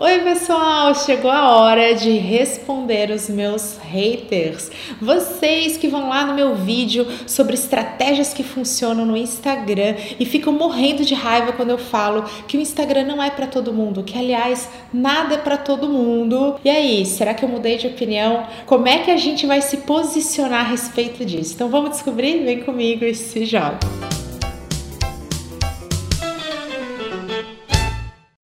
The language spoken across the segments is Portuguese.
Oi, pessoal! Chegou a hora de responder os meus haters. Vocês que vão lá no meu vídeo sobre estratégias que funcionam no Instagram e ficam morrendo de raiva quando eu falo que o Instagram não é para todo mundo, que aliás, nada é para todo mundo. E aí, será que eu mudei de opinião? Como é que a gente vai se posicionar a respeito disso? Então vamos descobrir? Vem comigo e se joga.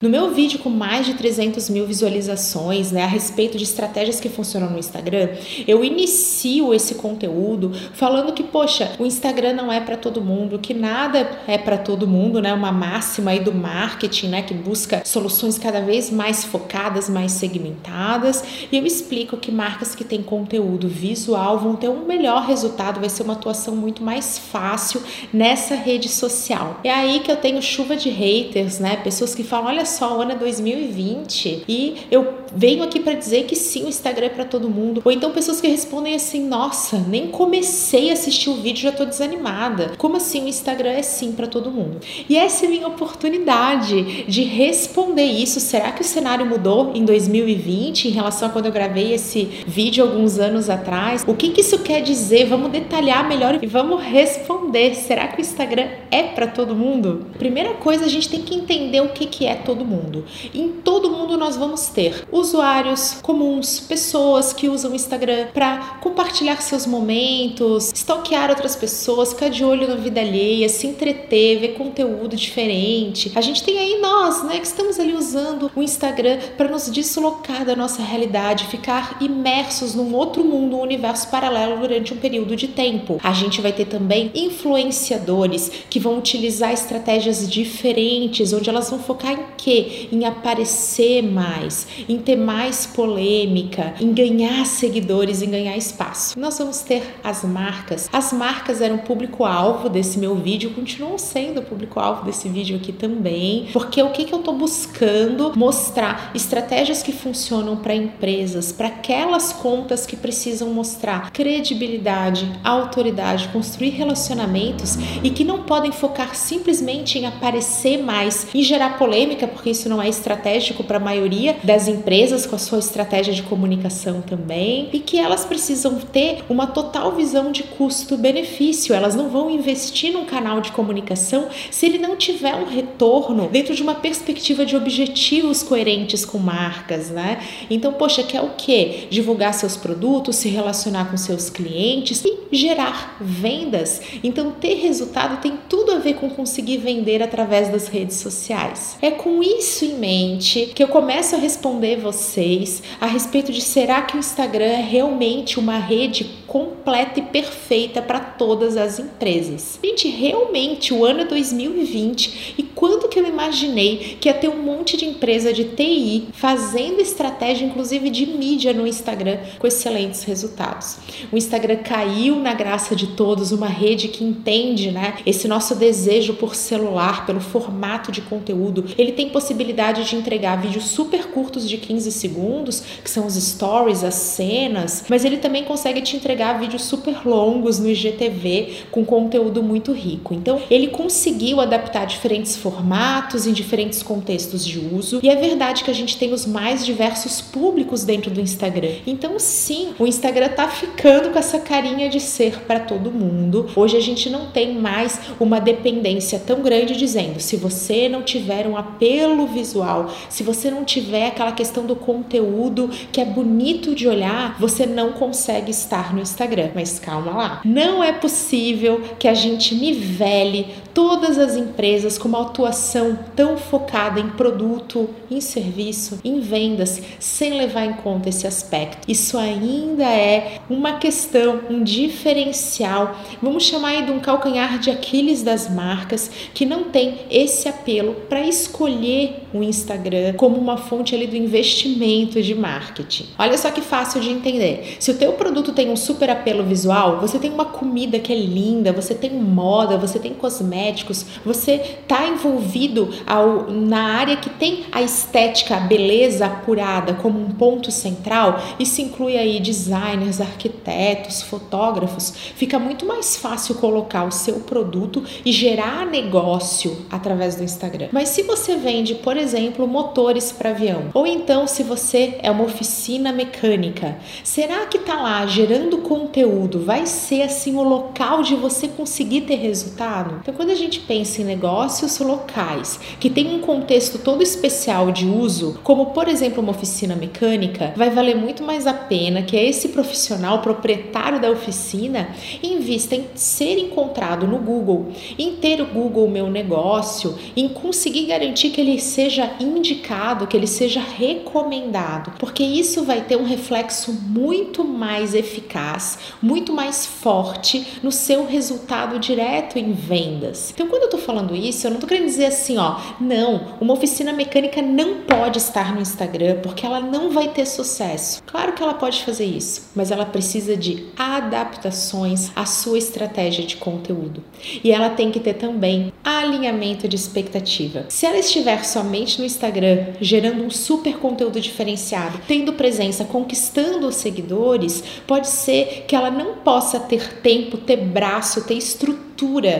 No meu vídeo com mais de 300 mil visualizações, né, a respeito de estratégias que funcionam no Instagram, eu inicio esse conteúdo falando que, poxa, o Instagram não é para todo mundo, que nada é para todo mundo, né, uma máxima aí do marketing, né, que busca soluções cada vez mais focadas, mais segmentadas, e eu explico que marcas que têm conteúdo visual vão ter um melhor resultado, vai ser uma atuação muito mais fácil nessa rede social. É aí que eu tenho chuva de haters, né, pessoas que falam, olha só, o ano é 2020 e eu venho aqui para dizer que sim, o Instagram é para todo mundo. Ou então pessoas que respondem assim: "Nossa, nem comecei a assistir o vídeo, já tô desanimada". Como assim o Instagram é sim para todo mundo? E essa é minha oportunidade de responder isso. Será que o cenário mudou em 2020 em relação a quando eu gravei esse vídeo alguns anos atrás? O que que isso quer dizer? Vamos detalhar melhor e vamos responder. Será que o Instagram é para todo mundo? Primeira coisa, a gente tem que entender o que que é todo mundo. Em todo mundo nós vamos ter usuários comuns, pessoas que usam o Instagram para compartilhar seus momentos, stalkear outras pessoas, ficar de olho na vida alheia, se entreter, ver conteúdo diferente. A gente tem aí nós, né, que estamos ali usando o Instagram para nos deslocar da nossa realidade, ficar imersos num outro mundo, um universo paralelo durante um período de tempo. A gente vai ter também influenciadores que vão utilizar estratégias diferentes, onde elas vão focar em quê? Em aparecer mais, em ter mais polêmica, em ganhar seguidores, em ganhar espaço. Nós vamos ter as marcas. As marcas eram público-alvo desse meu vídeo, continuam sendo público-alvo desse vídeo aqui também, porque o que, que eu estou buscando mostrar? Estratégias que funcionam para empresas, para aquelas contas que precisam mostrar credibilidade, autoridade, construir relacionamentos e que não podem focar simplesmente em aparecer mais, em gerar polêmica porque isso não é estratégico para a maioria das empresas com a sua estratégia de comunicação também, e que elas precisam ter uma total visão de custo-benefício. Elas não vão investir num canal de comunicação se ele não tiver um retorno dentro de uma perspectiva de objetivos coerentes com marcas, né? Então, poxa, quer o quê? Divulgar seus produtos, se relacionar com seus clientes e gerar vendas. Então, ter resultado tem tudo a ver com conseguir vender através das redes sociais. É com isso em mente que eu começo a responder vocês a respeito de será que o Instagram é realmente uma rede completa e perfeita para todas as empresas. Gente, realmente o ano é 2020 e quando que eu imaginei que ia ter um monte de empresa de TI fazendo estratégia inclusive de mídia no Instagram com excelentes resultados. O Instagram caiu na graça de todos, uma rede que entende, né, esse nosso desejo por celular, pelo formato de conteúdo. Ele tem possibilidade de entregar vídeos super curtos de 15 segundos, que são os stories, as cenas, mas ele também consegue te entregar vídeos super longos no IGTV com conteúdo muito rico. Então, ele conseguiu adaptar diferentes formatos em diferentes contextos de uso, e é verdade que a gente tem os mais diversos públicos dentro do Instagram. Então, sim, o Instagram tá ficando com essa carinha de ser para todo mundo. Hoje a gente não tem mais uma dependência tão grande dizendo se você não tiver um apelo visual, se você não tiver aquela questão do conteúdo que é bonito de olhar, você não consegue estar no Instagram. Mas calma lá. Não é possível que a gente nivele todas as empresas com uma atuação tão focada em produto, em serviço, em vendas, sem levar em conta esse aspecto. Isso ainda é uma questão, um diferencial, vamos chamar aí de um calcanhar de Aquiles das marcas que não tem esse apelo para escolher o Instagram como uma fonte ali do investimento de marketing. Olha só que fácil de entender. Se o teu produto tem um super apelo visual, você tem uma comida que é linda, você tem moda, você tem cosméticos cosméticos, você está envolvido ao, na área que tem a estética, a beleza apurada como um ponto central, isso inclui aí designers, arquitetos, fotógrafos, fica muito mais fácil colocar o seu produto e gerar negócio através do Instagram. Mas se você vende, por exemplo, motores para avião, ou então se você é uma oficina mecânica, será que tá lá gerando conteúdo vai ser assim o local de você conseguir ter resultado? Então, quando a gente pensa em negócios locais que tem um contexto todo especial de uso, como por exemplo uma oficina mecânica, vai valer muito mais a pena que esse profissional proprietário da oficina invista em ser encontrado no Google, em ter o Google Meu Negócio, em conseguir garantir que ele seja indicado, que ele seja recomendado, porque isso vai ter um reflexo muito mais eficaz, muito mais forte no seu resultado direto em vendas. Então, quando eu tô falando isso, eu não tô querendo dizer assim, ó, não, uma oficina mecânica não pode estar no Instagram porque ela não vai ter sucesso. Claro que ela pode fazer isso, mas ela precisa de adaptações à sua estratégia de conteúdo. E ela tem que ter também alinhamento de expectativa. Se ela estiver somente no Instagram, gerando um super conteúdo diferenciado, tendo presença, conquistando os seguidores, pode ser que ela não possa ter tempo, ter braço, ter estrutura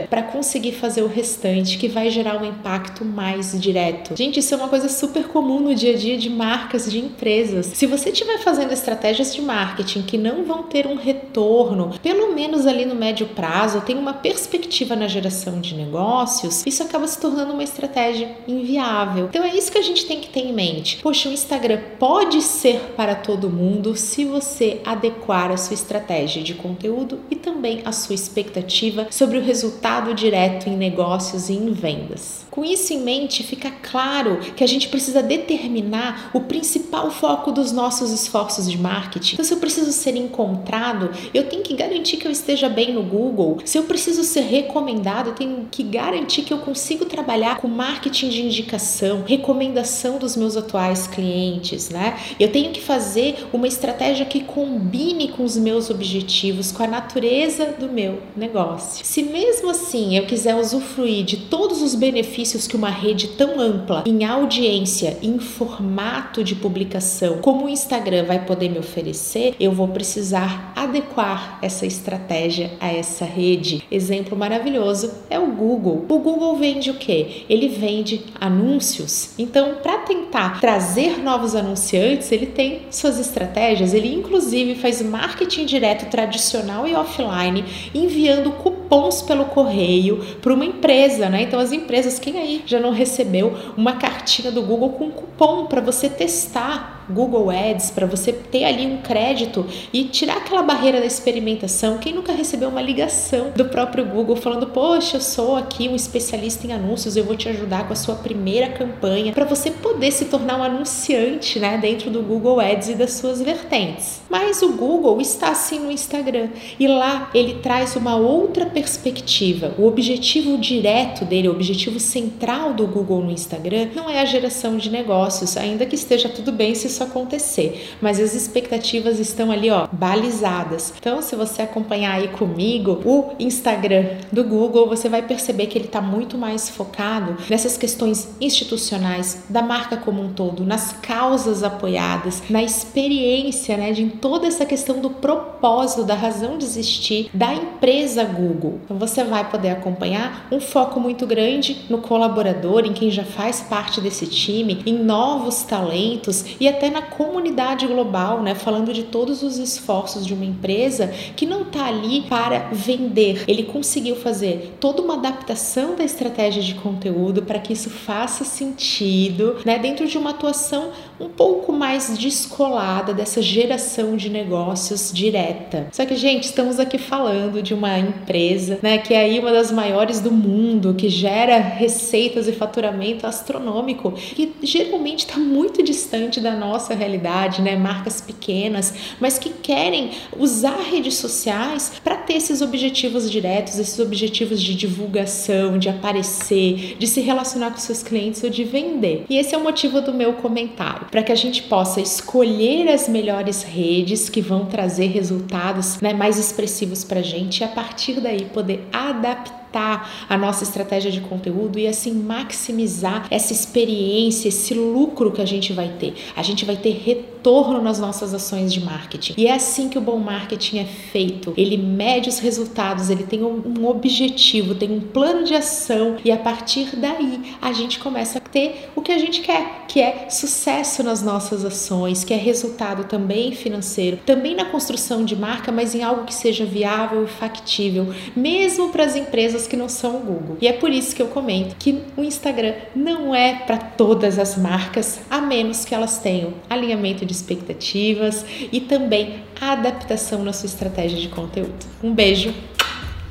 para conseguir fazer o restante, que vai gerar um impacto mais direto. Gente, isso é uma coisa super comum no dia a dia de marcas, de empresas. Se você estiver fazendo estratégias de marketing que não vão ter um retorno, pelo menos ali no médio prazo, tem uma perspectiva na geração de negócios, isso acaba se tornando uma estratégia inviável. Então é isso que a gente tem que ter em mente. Poxa, o Instagram pode ser para todo mundo se você adequar a sua estratégia de conteúdo e também a sua expectativa sobre o resultado direto em negócios e em vendas. Com isso em mente, fica claro que a gente precisa determinar o principal foco dos nossos esforços de marketing. Então, se eu preciso ser encontrado, eu tenho que garantir que eu esteja bem no Google. Se eu preciso ser recomendado, eu tenho que garantir que eu consigo trabalhar com marketing de indicação, recomendação dos meus atuais clientes, né? Eu tenho que fazer uma estratégia que combine com os meus objetivos, com a natureza do meu negócio. Se mesmo assim eu quiser usufruir de todos os benefícios que uma rede tão ampla em audiência, em formato de publicação, como o Instagram vai poder me oferecer, eu vou precisar adequar essa estratégia a essa rede. Exemplo maravilhoso é o Google. O Google vende o que? Ele vende anúncios. Então, para tentar trazer novos anunciantes, ele tem suas estratégias. Ele inclusive faz marketing direto tradicional e offline, enviando cupons pelo correio para uma empresa, né? Então as empresas, quem aí já não recebeu uma cartinha do Google com cupom para você testar Google Ads, para você ter ali um crédito e tirar aquela barreira da experimentação. Quem nunca recebeu uma ligação do próprio Google falando: "Poxa, eu sou aqui um especialista em anúncios, eu vou te ajudar com a sua primeira campanha", para você poder se tornar um anunciante, né, dentro do Google Ads e das suas vertentes. Mas o Google está assim no Instagram e lá ele traz uma outra perspectiva. O objetivo direto dele, o objetivo central do Google no Instagram não é a geração de negócios, ainda que esteja tudo bem se isso acontecer, mas as expectativas estão ali, ó, balizadas. Então, se você acompanhar aí comigo o Instagram do Google, você vai perceber que ele está muito mais focado nessas questões institucionais da marca como um todo, nas causas apoiadas, na experiência, né, de toda essa questão do propósito, da razão de existir da empresa Google. Então, você vai poder acompanhar um foco muito grande no colaborador, em quem já faz parte desse time, em novos talentos e até até na comunidade global, né? Falando de todos os esforços de uma empresa que não está ali para vender. Ele conseguiu fazer toda uma adaptação da estratégia de conteúdo para que isso faça sentido, né? Dentro de uma atuação um pouco mais descolada dessa geração de negócios direta. Só que, gente, estamos aqui falando de uma empresa, né, que é aí uma das maiores do mundo, que gera receitas e faturamento astronômico, e geralmente está muito distante da nossa realidade, né? Marcas pequenas, mas que querem usar redes sociais para ter esses objetivos diretos, esses objetivos de divulgação, de aparecer, de se relacionar com seus clientes ou de vender. E esse é o motivo do meu comentário, para que a gente possa escolher as melhores redes que vão trazer resultados né, mais expressivos para a gente e a partir daí poder adaptar adaptar a nossa estratégia de conteúdo e assim maximizar essa experiência, esse lucro que a gente vai ter. A gente vai ter retorno nas nossas ações de marketing. E é assim que o bom marketing é feito. Ele mede os resultados, ele tem um objetivo, tem um plano de ação e a partir daí a gente começa a ter o que a gente quer, que é sucesso nas nossas ações, que é resultado também financeiro, também na construção de marca, mas em algo que seja viável e factível, mesmo para as empresas que não são o Google. E é por isso que eu comento que o Instagram não é para todas as marcas, a menos que elas tenham alinhamento de expectativas e também adaptação na sua estratégia de conteúdo. Um beijo,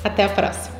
até a próxima!